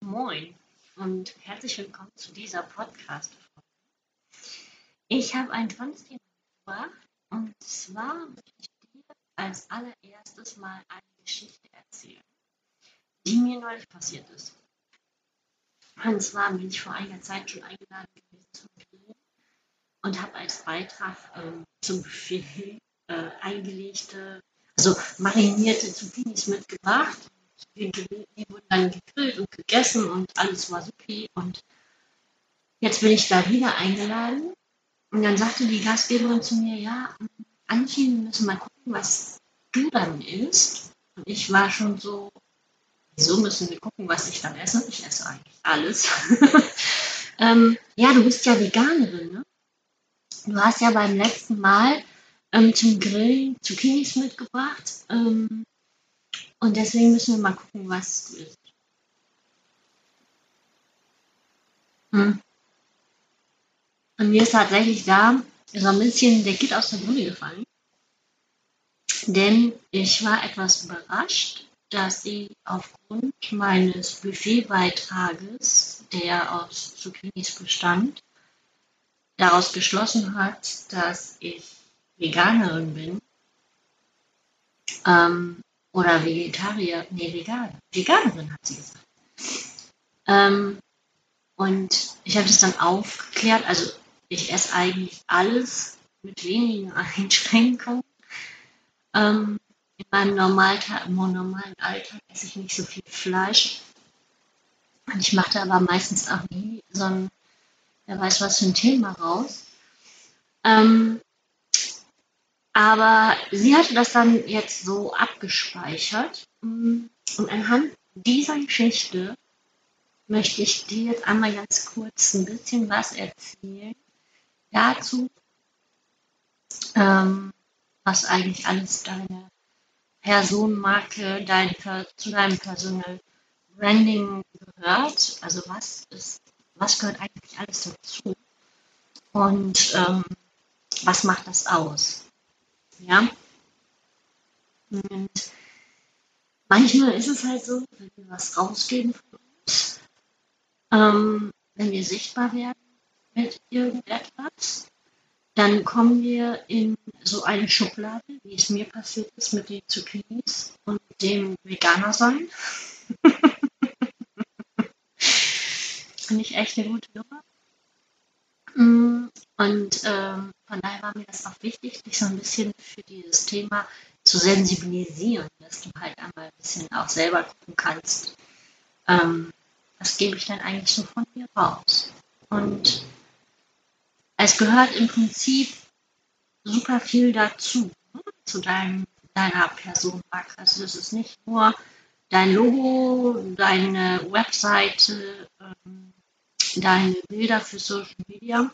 Moin und herzlich willkommen zu dieser podcast. Ich habe ein tolles Thema mitgebracht und zwar möchte ich dir als allererstes mal eine Geschichte erzählen, die mir neulich passiert ist. Und zwar bin ich vor einiger Zeit schon eingeladen gewesen zum Grillen und habe als Beitrag ähm, zum Buffet äh, eingelegte, also marinierte Zucchinis mitgebracht. Die, die wurden dann gegrillt und gegessen und alles war supi. Und jetzt bin ich da wieder eingeladen. Und dann sagte die Gastgeberin zu mir, ja, Antje, wir müssen mal gucken, was du dann isst. Und ich war schon so, wieso müssen wir gucken, was ich dann esse? Ich esse eigentlich alles. ähm, ja, du bist ja Veganerin, ne? Du hast ja beim letzten Mal ähm, zum Grillen Zucchinis mitgebracht. Ähm, und deswegen müssen wir mal gucken, was du isst. Hm. Und mir ist tatsächlich da so ein bisschen der Kit aus der Brille gefallen. Denn ich war etwas überrascht, dass sie aufgrund meines Buffetbeitrages, der aus Zucchinis bestand, daraus geschlossen hat, dass ich Veganerin bin ähm, oder Vegetarier, nee, vegan, Veganerin hat sie gesagt. Ähm, und ich habe das dann aufgeklärt, also ich esse eigentlich alles mit wenigen Einschränkungen. Ähm, in meinem Normaltag, normalen Alltag esse ich nicht so viel Fleisch. Und ich mache da aber meistens auch nie so ein, wer weiß was für ein Thema raus. Ähm, aber sie hatte das dann jetzt so abgespeichert. Und anhand dieser Geschichte möchte ich dir jetzt einmal ganz kurz ein bisschen was erzählen dazu, ähm, was eigentlich alles deine Personenmarke dein, zu deinem Personal Branding gehört. Also was ist, was gehört eigentlich alles dazu? Und ähm, was macht das aus? Ja. Und manchmal ist es halt so, wenn wir was rausgeben von uns, ähm, wenn wir sichtbar werden mit irgendetwas, dann kommen wir in so eine Schublade, wie es mir passiert ist mit den Zucchinis und dem Veganer sein. Finde ich echt eine gute Nummer. Und ähm, von daher war mir das auch wichtig, dich so ein bisschen für dieses Thema zu sensibilisieren, dass du halt einmal ein bisschen auch selber gucken kannst, ähm, was gebe ich denn eigentlich so von mir raus. Und es gehört im Prinzip super viel dazu, ne, zu deinem, deiner Personenmarke. Also es ist nicht nur dein Logo, deine Webseite, ähm, deine Bilder für Social Media,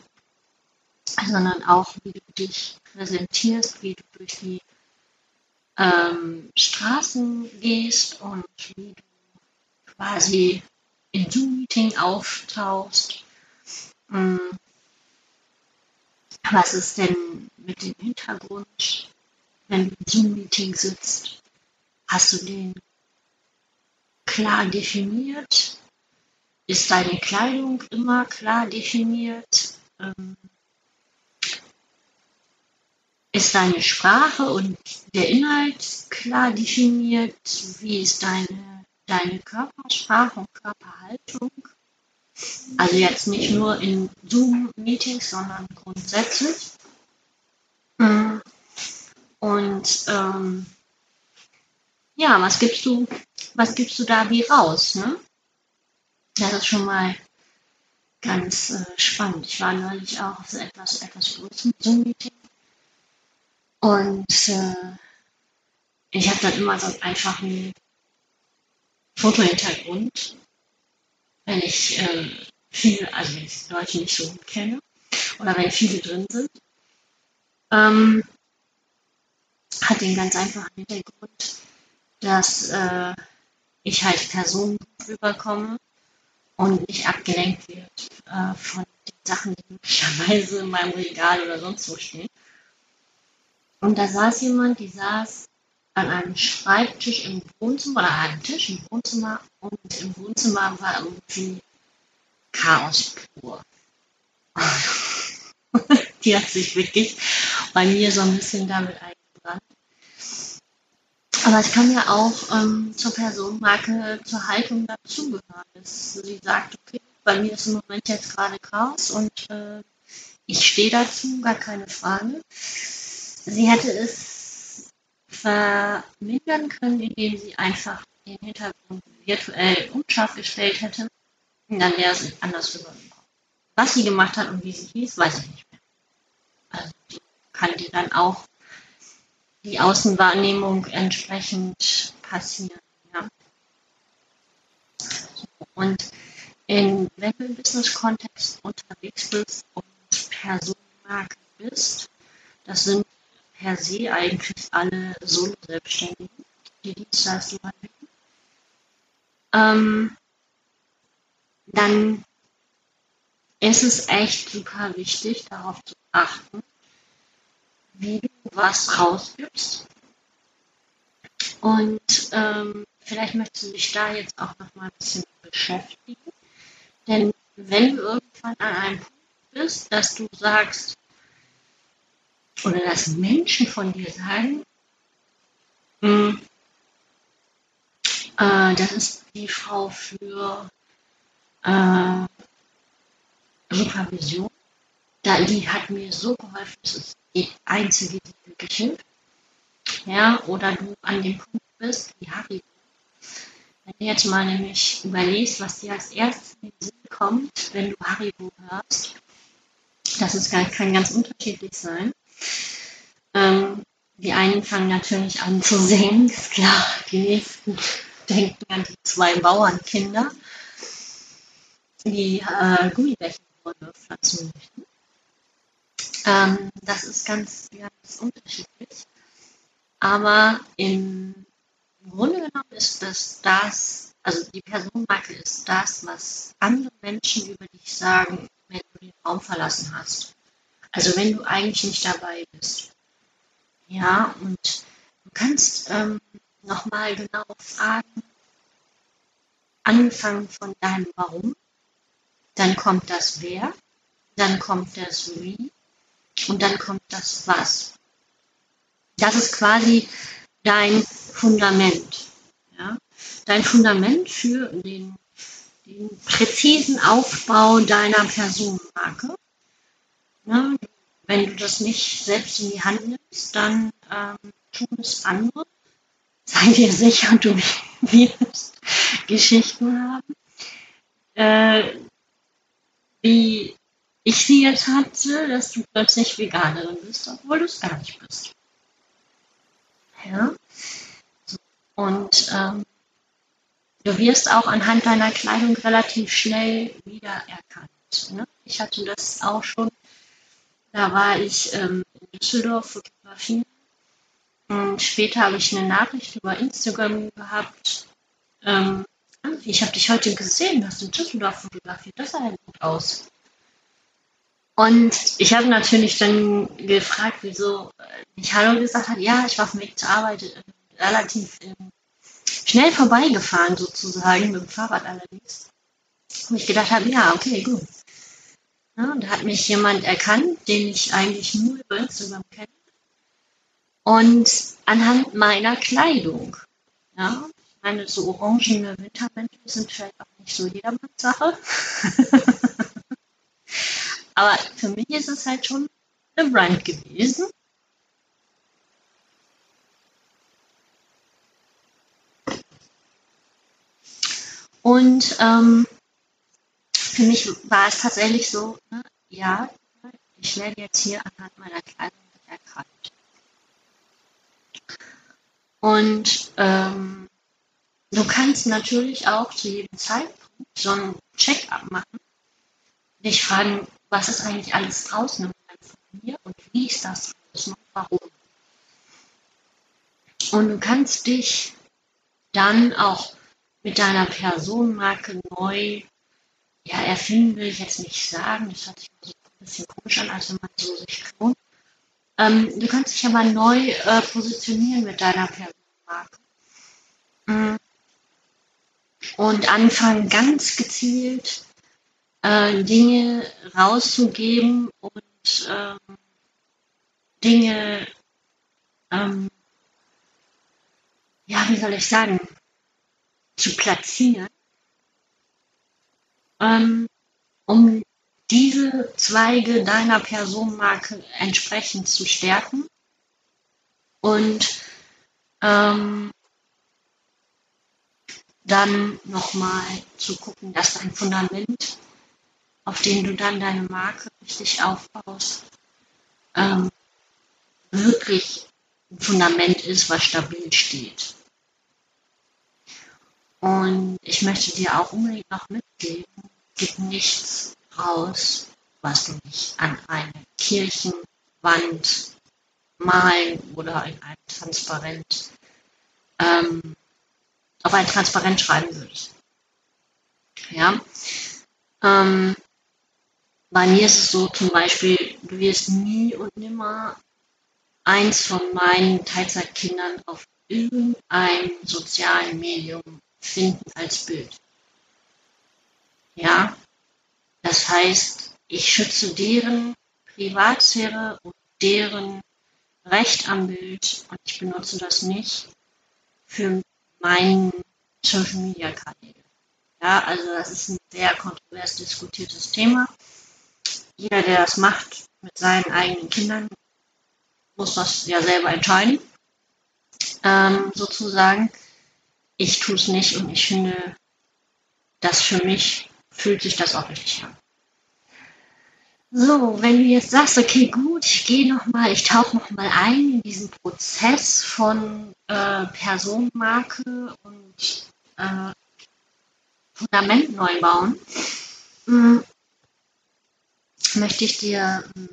sondern auch, wie du dich präsentierst, wie du durch die ähm, Straßen gehst und wie du quasi in Zoom-Meeting auftauchst. Ähm, was ist denn mit dem Hintergrund, wenn du im Zoom-Meeting sitzt? Hast du den klar definiert? Ist deine Kleidung immer klar definiert? Ähm, ist deine Sprache und der Inhalt klar definiert? Wie ist deine, deine Körpersprache und Körperhaltung? Also jetzt nicht nur in Zoom-Meetings, sondern grundsätzlich. Und ähm, ja, was gibst du, was gibst du da wie raus? Ne? Das ist schon mal ganz äh, spannend. Ich war neulich auch auf etwas, etwas größeren Zoom-Meeting und äh, ich habe dann immer so einen einfachen Fotohintergrund wenn ich äh, viele, also wenn ich Leute nicht so gut kenne oder wenn viele drin sind. Ähm, hat den ganz einfachen Hintergrund, dass äh, ich halt Personen rüberkomme und nicht abgelenkt wird äh, von den Sachen, die möglicherweise in meinem Regal oder sonst wo stehen. Und da saß jemand, die saß an einem Schreibtisch im Wohnzimmer oder einem Tisch im Wohnzimmer und im Wohnzimmer war irgendwie Chaos pur. Die hat sich wirklich bei mir so ein bisschen damit eingebrannt. Aber es kann ja auch ähm, zur Personenmarke, zur Haltung dazugehören. Sie sagt, okay, bei mir ist im Moment jetzt gerade Chaos und äh, ich stehe dazu, gar keine Frage. Sie hätte es vermindern können, indem sie einfach den Hintergrund virtuell unscharf gestellt hätte. Und dann wäre es anders rübergekommen. Was sie gemacht hat und wie sie hieß, weiß ich nicht mehr. Also die kann dir dann auch die Außenwahrnehmung entsprechend passieren. Ja. Und in, wenn du im Business-Kontext unterwegs bist und Personenmarke bist, das sind per se eigentlich alle Solo-Selbstständigen, die Dienstleistungen anbieten, ähm, dann ist es echt super wichtig, darauf zu achten, wie du was rausgibst. Und ähm, vielleicht möchtest du dich da jetzt auch noch mal ein bisschen beschäftigen. Denn wenn du irgendwann an einem Punkt bist, dass du sagst, oder dass Menschen von dir sagen, hm, äh, das ist die Frau für äh, Supervision. Da, die hat mir so geholfen, das ist die einzige, die wirklich hilft. Ja, oder du an dem Punkt bist, wie Harry. Wenn du jetzt mal nämlich überlegst, was dir als erstes in den Sinn kommt, wenn du Haribo hörst, das ist, kann ganz unterschiedlich sein. Ähm, die einen fangen natürlich an zu singen, ist klar. Die nächsten denken an die zwei Bauernkinder, die äh, Gummibärchenbäume pflanzen möchten. Ähm, das ist ganz, ganz unterschiedlich. Aber im Grunde genommen ist das das, also die Personenmarke ist das, was andere Menschen über dich sagen, wenn du den Raum verlassen hast. Also wenn du eigentlich nicht dabei bist. Ja, und du kannst ähm, nochmal genau fragen, angefangen von deinem Warum, dann kommt das Wer, dann kommt das Wie und dann kommt das Was. Das ist quasi dein Fundament. Ja? Dein Fundament für den den präzisen Aufbau deiner Personenmarke. Ne? Wenn du das nicht selbst in die Hand nimmst, dann ähm, tun es andere. Sei dir sicher, du wirst Geschichten haben, äh, wie ich sie jetzt hatte, dass du plötzlich Veganerin bist, obwohl du es gar nicht bist. Ja? Und ähm, Du wirst auch anhand deiner Kleidung relativ schnell wiedererkannt. Ne? Ich hatte das auch schon. Da war ich ähm, in Düsseldorf fotografieren. Und später habe ich eine Nachricht über Instagram gehabt. Ähm, ich habe dich heute gesehen, du hast in Düsseldorf fotografiert. Das sah ja gut aus. Und ich habe natürlich dann gefragt, wieso ich Hallo gesagt hat. Ja, ich war auf dem Weg zur Arbeit äh, relativ im schnell vorbeigefahren sozusagen, mit dem Fahrrad allerdings. Wo ich gedacht habe, ja, okay, gut. Ja, da hat mich jemand erkannt, den ich eigentlich nur über Instagram kenne. Und anhand meiner Kleidung. Ja, ich meine, so orangene Wintermäntel sind vielleicht auch nicht so jedermanns Sache. Aber für mich ist es halt schon eine Brand gewesen. Und ähm, für mich war es tatsächlich so, ne, ja, ich werde jetzt hier anhand meiner Kleidung erkannt. Und ähm, du kannst natürlich auch zu jedem Zeitpunkt so einen Check-up machen, dich fragen, was ist eigentlich alles draußen von mir und wie ist das draußen und warum. Und du kannst dich dann auch mit deiner Personenmarke neu ja, erfinden will ich jetzt nicht sagen. Das hört sich ein bisschen komisch an, als wenn man so sich klont. Ähm, du kannst dich aber neu äh, positionieren mit deiner Personenmarke. Mm. Und anfangen ganz gezielt äh, Dinge rauszugeben und ähm, Dinge, ähm, ja, wie soll ich sagen, zu platzieren, ähm, um diese Zweige deiner Personenmarke entsprechend zu stärken und ähm, dann nochmal zu gucken, dass dein Fundament, auf dem du dann deine Marke richtig aufbaust, ähm, wirklich ein Fundament ist, was stabil steht. Und ich möchte dir auch unbedingt noch mitgeben, gib nichts raus, was du nicht an eine Kirchenwand malen oder in ein Transparent, ähm, auf ein Transparent schreiben würdest. Ja. Ähm, bei mir ist es so zum Beispiel, du wirst nie und nimmer eins von meinen Teilzeitkindern auf irgendeinem sozialen Medium finden als Bild. Ja, das heißt, ich schütze deren Privatsphäre und deren Recht am Bild und ich benutze das nicht für meinen Social Media Kanäle. Ja, also das ist ein sehr kontrovers diskutiertes Thema. Jeder, der das macht mit seinen eigenen Kindern, muss das ja selber entscheiden, ähm, sozusagen. Ich tue es nicht und ich finde, das für mich fühlt sich das richtig an. So, wenn du jetzt sagst, okay, gut, ich gehe nochmal, ich tauche nochmal ein in diesen Prozess von äh, Personenmarke und äh, Fundament neu bauen, hm, möchte ich dir hm,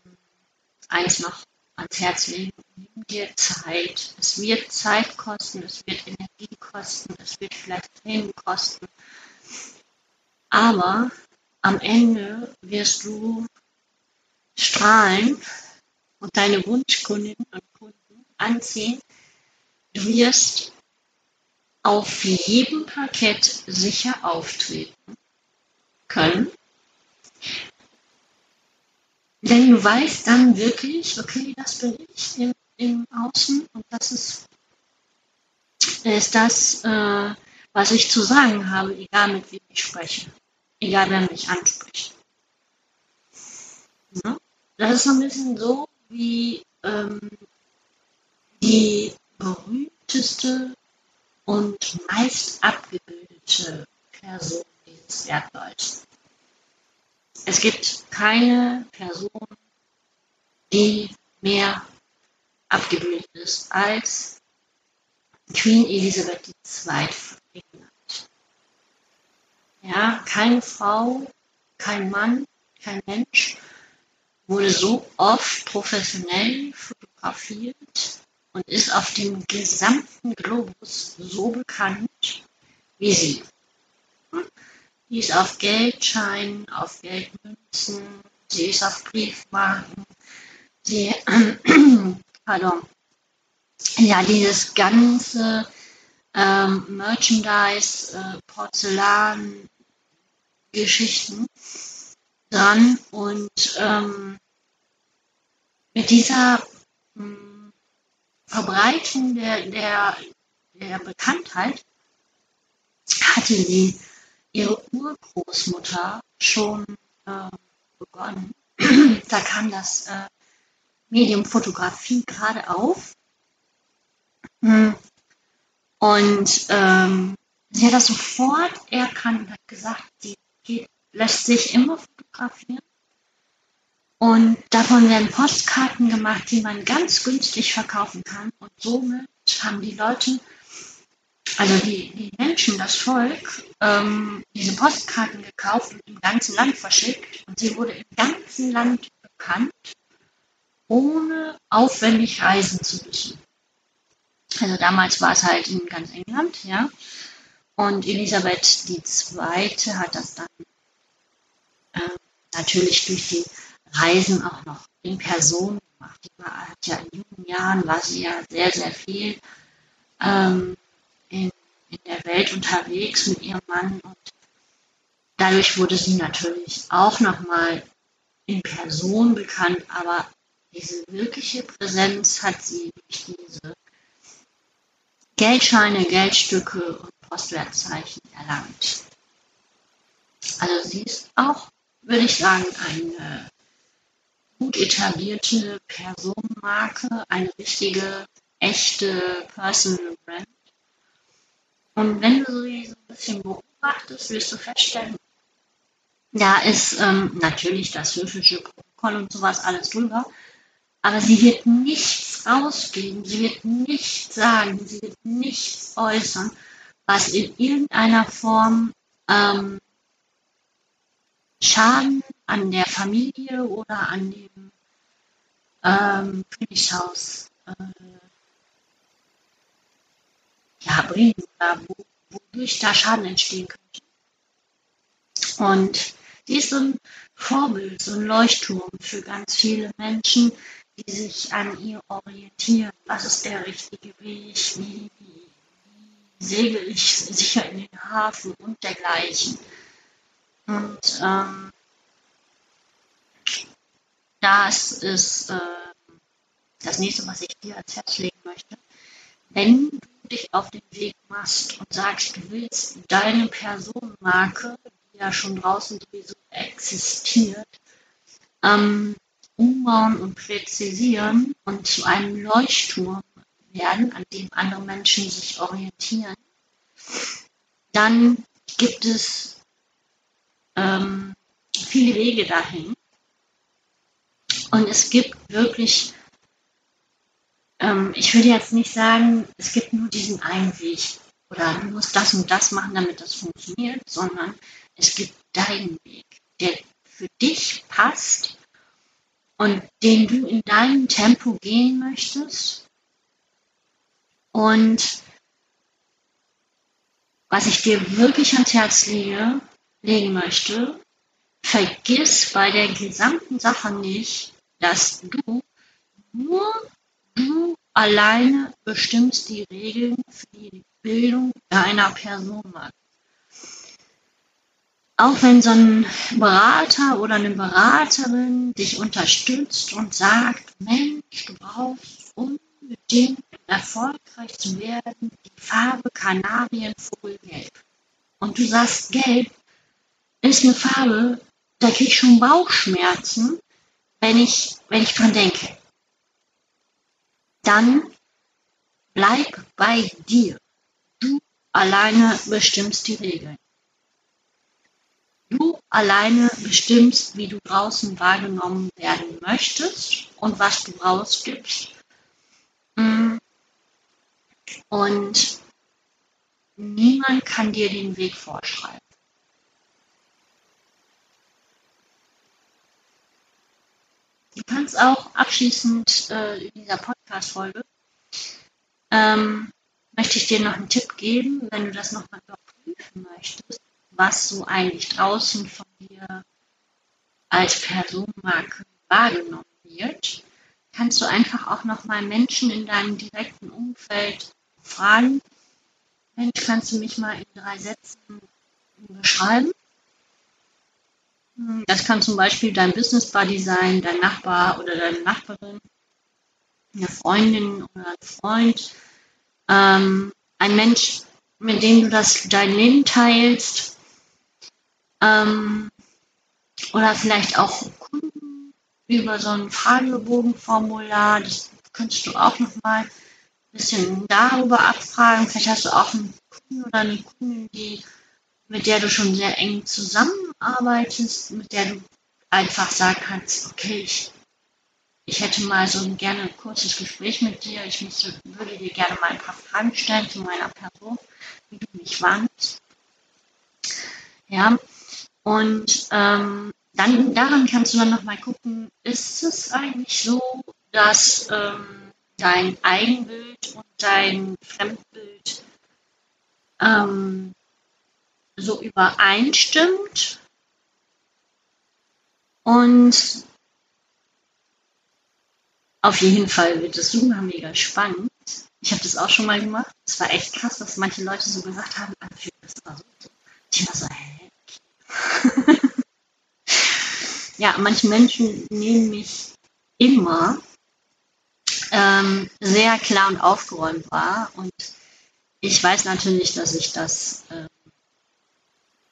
eins noch ans Herz legen. Nimm dir Zeit. Es wird Zeit kosten, es wird Energie kosten, es wird vielleicht Tränen kosten. Aber am Ende wirst du strahlen und deine Wunschkundinnen und Kunden anziehen. Du wirst auf jedem Parkett sicher auftreten können. Denn du weißt dann wirklich, okay, das bin ich im, im Außen und das ist, ist das, äh, was ich zu sagen habe, egal mit wem ich spreche, wer mich anspricht. Ja? Das ist so ein bisschen so wie ähm, die berühmteste und meist abgebildete Person dieses Erdballs. Es gibt keine Person, die mehr abgebildet ist als Queen Elisabeth II. Ja, keine Frau, kein Mann, kein Mensch wurde so oft professionell fotografiert und ist auf dem gesamten Globus so bekannt wie sie. Die ist auf Geldscheinen, auf Geldmünzen, sie ist auf Briefmarken, sie, pardon, ja, dieses ganze ähm, Merchandise, äh, Porzellan, Geschichten dran und ähm, mit dieser ähm, Verbreitung der, der, der Bekanntheit hatte sie ihre Urgroßmutter schon äh, begonnen. da kam das äh, Medium Fotografie gerade auf. Und ähm, sie hat das sofort erkannt und hat gesagt, sie geht lässt sich immer fotografieren. Und davon werden Postkarten gemacht, die man ganz günstig verkaufen kann. Und somit haben die Leute, also die, die Menschen, das Volk, ähm, diese Postkarten gekauft und im ganzen Land verschickt. Und sie wurde im ganzen Land bekannt, ohne aufwendig reisen zu müssen. Also damals war es halt in ganz England, ja. Und Elisabeth II. hat das dann äh, natürlich durch die Reisen auch noch in Person gemacht. Die war, hat ja in jungen Jahren war sie ja sehr, sehr viel ähm, in, in der Welt unterwegs mit ihrem Mann und dadurch wurde sie natürlich auch nochmal in Person bekannt, aber diese wirkliche Präsenz hat sie durch diese Geldscheine, Geldstücke und Postwertzeichen erlangt. Also sie ist auch, würde ich sagen, eine gut etablierte Personenmarke, eine richtige, echte Personal Brand. Und wenn du sie so ein bisschen beobachtest, wirst du feststellen, da ist ähm, natürlich das höfische Protokoll und sowas alles drüber, aber sie wird nichts rausgeben, sie wird nichts sagen, sie wird nichts äußern, was in irgendeiner Form ähm, Schaden an der Familie oder an dem ähm, Königshaus äh, ja, bringen oder wo, wodurch da Schaden entstehen könnte. Und sie ist so ein Vorbild, so ein Leuchtturm für ganz viele Menschen, die sich an ihr orientieren. Was ist der richtige Weg? Wie, wie, segel ich sicher in den Hafen und dergleichen? Und ähm, das ist äh, das nächste, was ich dir ans Herz legen möchte. Wenn du dich auf den Weg machst und sagst, du willst deine Personenmarke, die ja schon draußen sowieso existiert, ähm, umbauen und präzisieren und zu einem Leuchtturm werden, an dem andere Menschen sich orientieren, dann gibt es ähm, viele Wege dahin. Und es gibt wirklich, ähm, ich würde jetzt nicht sagen, es gibt nur diesen einen Weg oder du musst das und das machen, damit das funktioniert, sondern es gibt deinen Weg, der für dich passt und den du in deinem Tempo gehen möchtest. Und was ich dir wirklich ans Herz lege, legen möchte, vergiss bei der gesamten Sache nicht, dass du nur du alleine bestimmst die Regeln für die Bildung deiner Person. Auch wenn so ein Berater oder eine Beraterin dich unterstützt und sagt, Mensch, du brauchst unbedingt erfolgreich zu werden, die Farbe Kanarienvogelgelb. Und du sagst, gelb ist eine Farbe, da krieg ich schon Bauchschmerzen, wenn ich, wenn ich dran denke. Dann bleib bei dir. Du alleine bestimmst die Regeln. Du alleine bestimmst, wie du draußen wahrgenommen werden möchtest und was du rausgibst. Mm. Und niemand kann dir den Weg vorschreiben. Du kannst auch abschließend äh, in dieser Podcast-Folge ähm, möchte ich dir noch einen Tipp geben, wenn du das nochmal überprüfen möchtest, was so eigentlich draußen von dir als Personenmarke wahrgenommen wird, kannst du einfach auch nochmal Menschen in deinem direkten Umfeld fragen, Mensch, kannst du mich mal in drei Sätzen beschreiben? Das kann zum Beispiel dein Business Buddy sein, dein Nachbar oder deine Nachbarin, eine Freundin oder ein Freund, ähm, ein Mensch, mit dem du das dein Leben teilst, ähm, oder vielleicht auch über so ein Fragebogenformular. Das könntest du auch noch mal ein bisschen darüber abfragen. Vielleicht hast du auch einen Kunden oder eine Kundin, die mit der du schon sehr eng zusammenarbeitest, mit der du einfach sagen kannst, okay, ich, ich hätte mal so ein gerne ein kurzes Gespräch mit dir, ich müsste, würde dir gerne mal ein paar Fragen stellen zu meiner Person, wie du mich wahrnimmst. Ja, und ähm, dann daran kannst du dann nochmal gucken, ist es eigentlich so, dass ähm, dein Eigenbild und dein Fremdbild ähm, so übereinstimmt und auf jeden Fall wird es super mega spannend, Ich habe das auch schon mal gemacht. Es war echt krass, dass manche Leute so gesagt haben. Ich war so, hä? Ja, manche Menschen nehmen mich immer ähm, sehr klar und aufgeräumt wahr. Und ich weiß natürlich, dass ich das äh,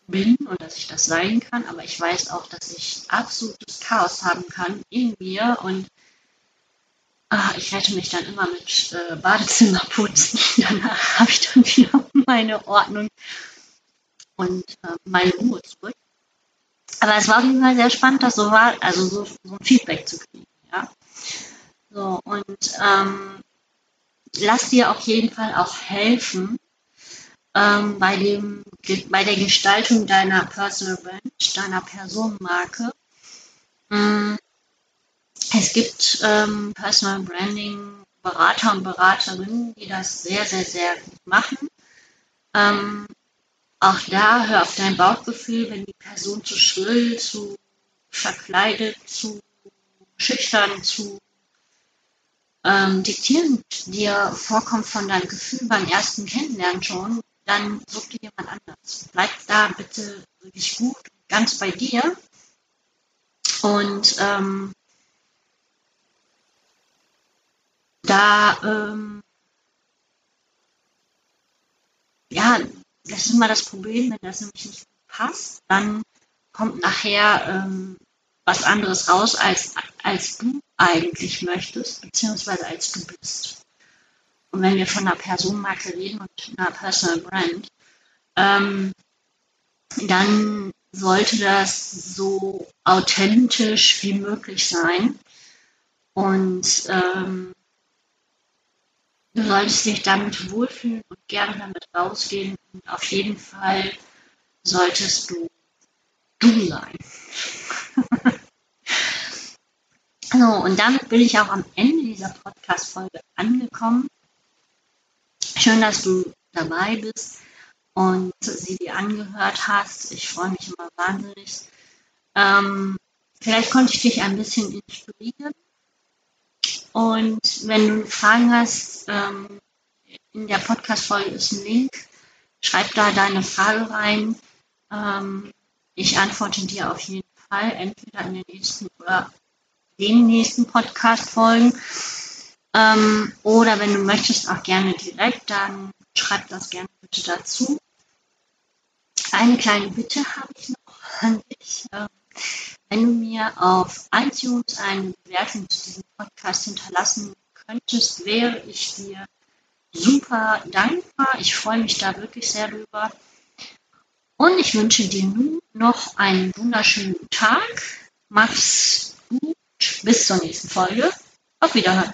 bin und dass ich das sein kann, aber ich weiß auch, dass ich absolutes Chaos haben kann in mir und ach, ich rette mich dann immer mit äh, Badezimmerputzen. Danach habe ich dann wieder meine Ordnung und äh, meine Ruhe zurück. Aber es war auf jeden Fall sehr spannend, das so war, also so, so ein Feedback zu kriegen. Ja? So, und ähm, lass dir auf jeden Fall auch helfen, ähm, bei, dem, bei der Gestaltung deiner Personal Brand, deiner Personenmarke. Mm, es gibt ähm, Personal Branding Berater und Beraterinnen, die das sehr, sehr, sehr gut machen. Ähm, auch da hör auf dein Bauchgefühl, wenn die Person zu schrill, zu verkleidet, zu schüchtern, zu ähm, diktierend dir vorkommt von deinem Gefühl beim ersten Kennenlernen schon, dann such dir jemand anders. Bleib da bitte wirklich gut, ganz bei dir. Und ähm, da, ähm, ja, das ist immer das Problem, wenn das nämlich nicht passt, dann kommt nachher ähm, was anderes raus, als, als du eigentlich möchtest, beziehungsweise als du bist. Und wenn wir von einer Personenmarke reden und einer Personal Brand, ähm, dann sollte das so authentisch wie möglich sein. Und ähm, du solltest dich damit wohlfühlen gerne damit rausgehen. Und auf jeden Fall solltest du du sein. so, und damit bin ich auch am Ende dieser Podcast-Folge angekommen. Schön, dass du dabei bist und sie dir angehört hast. Ich freue mich immer wahnsinnig. Ähm, vielleicht konnte ich dich ein bisschen inspirieren. Und wenn du Fragen hast, ähm, in der Podcast-Folge ist ein Link. Schreib da deine Frage rein. Ähm, ich antworte dir auf jeden Fall, entweder in den nächsten oder den nächsten Podcast-Folgen. Ähm, oder wenn du möchtest, auch gerne direkt, dann schreib das gerne bitte dazu. Eine kleine Bitte habe ich noch an dich. Ähm, wenn du mir auf iTunes eine Bewertung zu diesem Podcast hinterlassen könntest, wäre ich dir super dankbar. Ich freue mich da wirklich sehr drüber. Und ich wünsche dir nun noch einen wunderschönen Tag. Mach's gut. Bis zur nächsten Folge. Auf Wiederhören.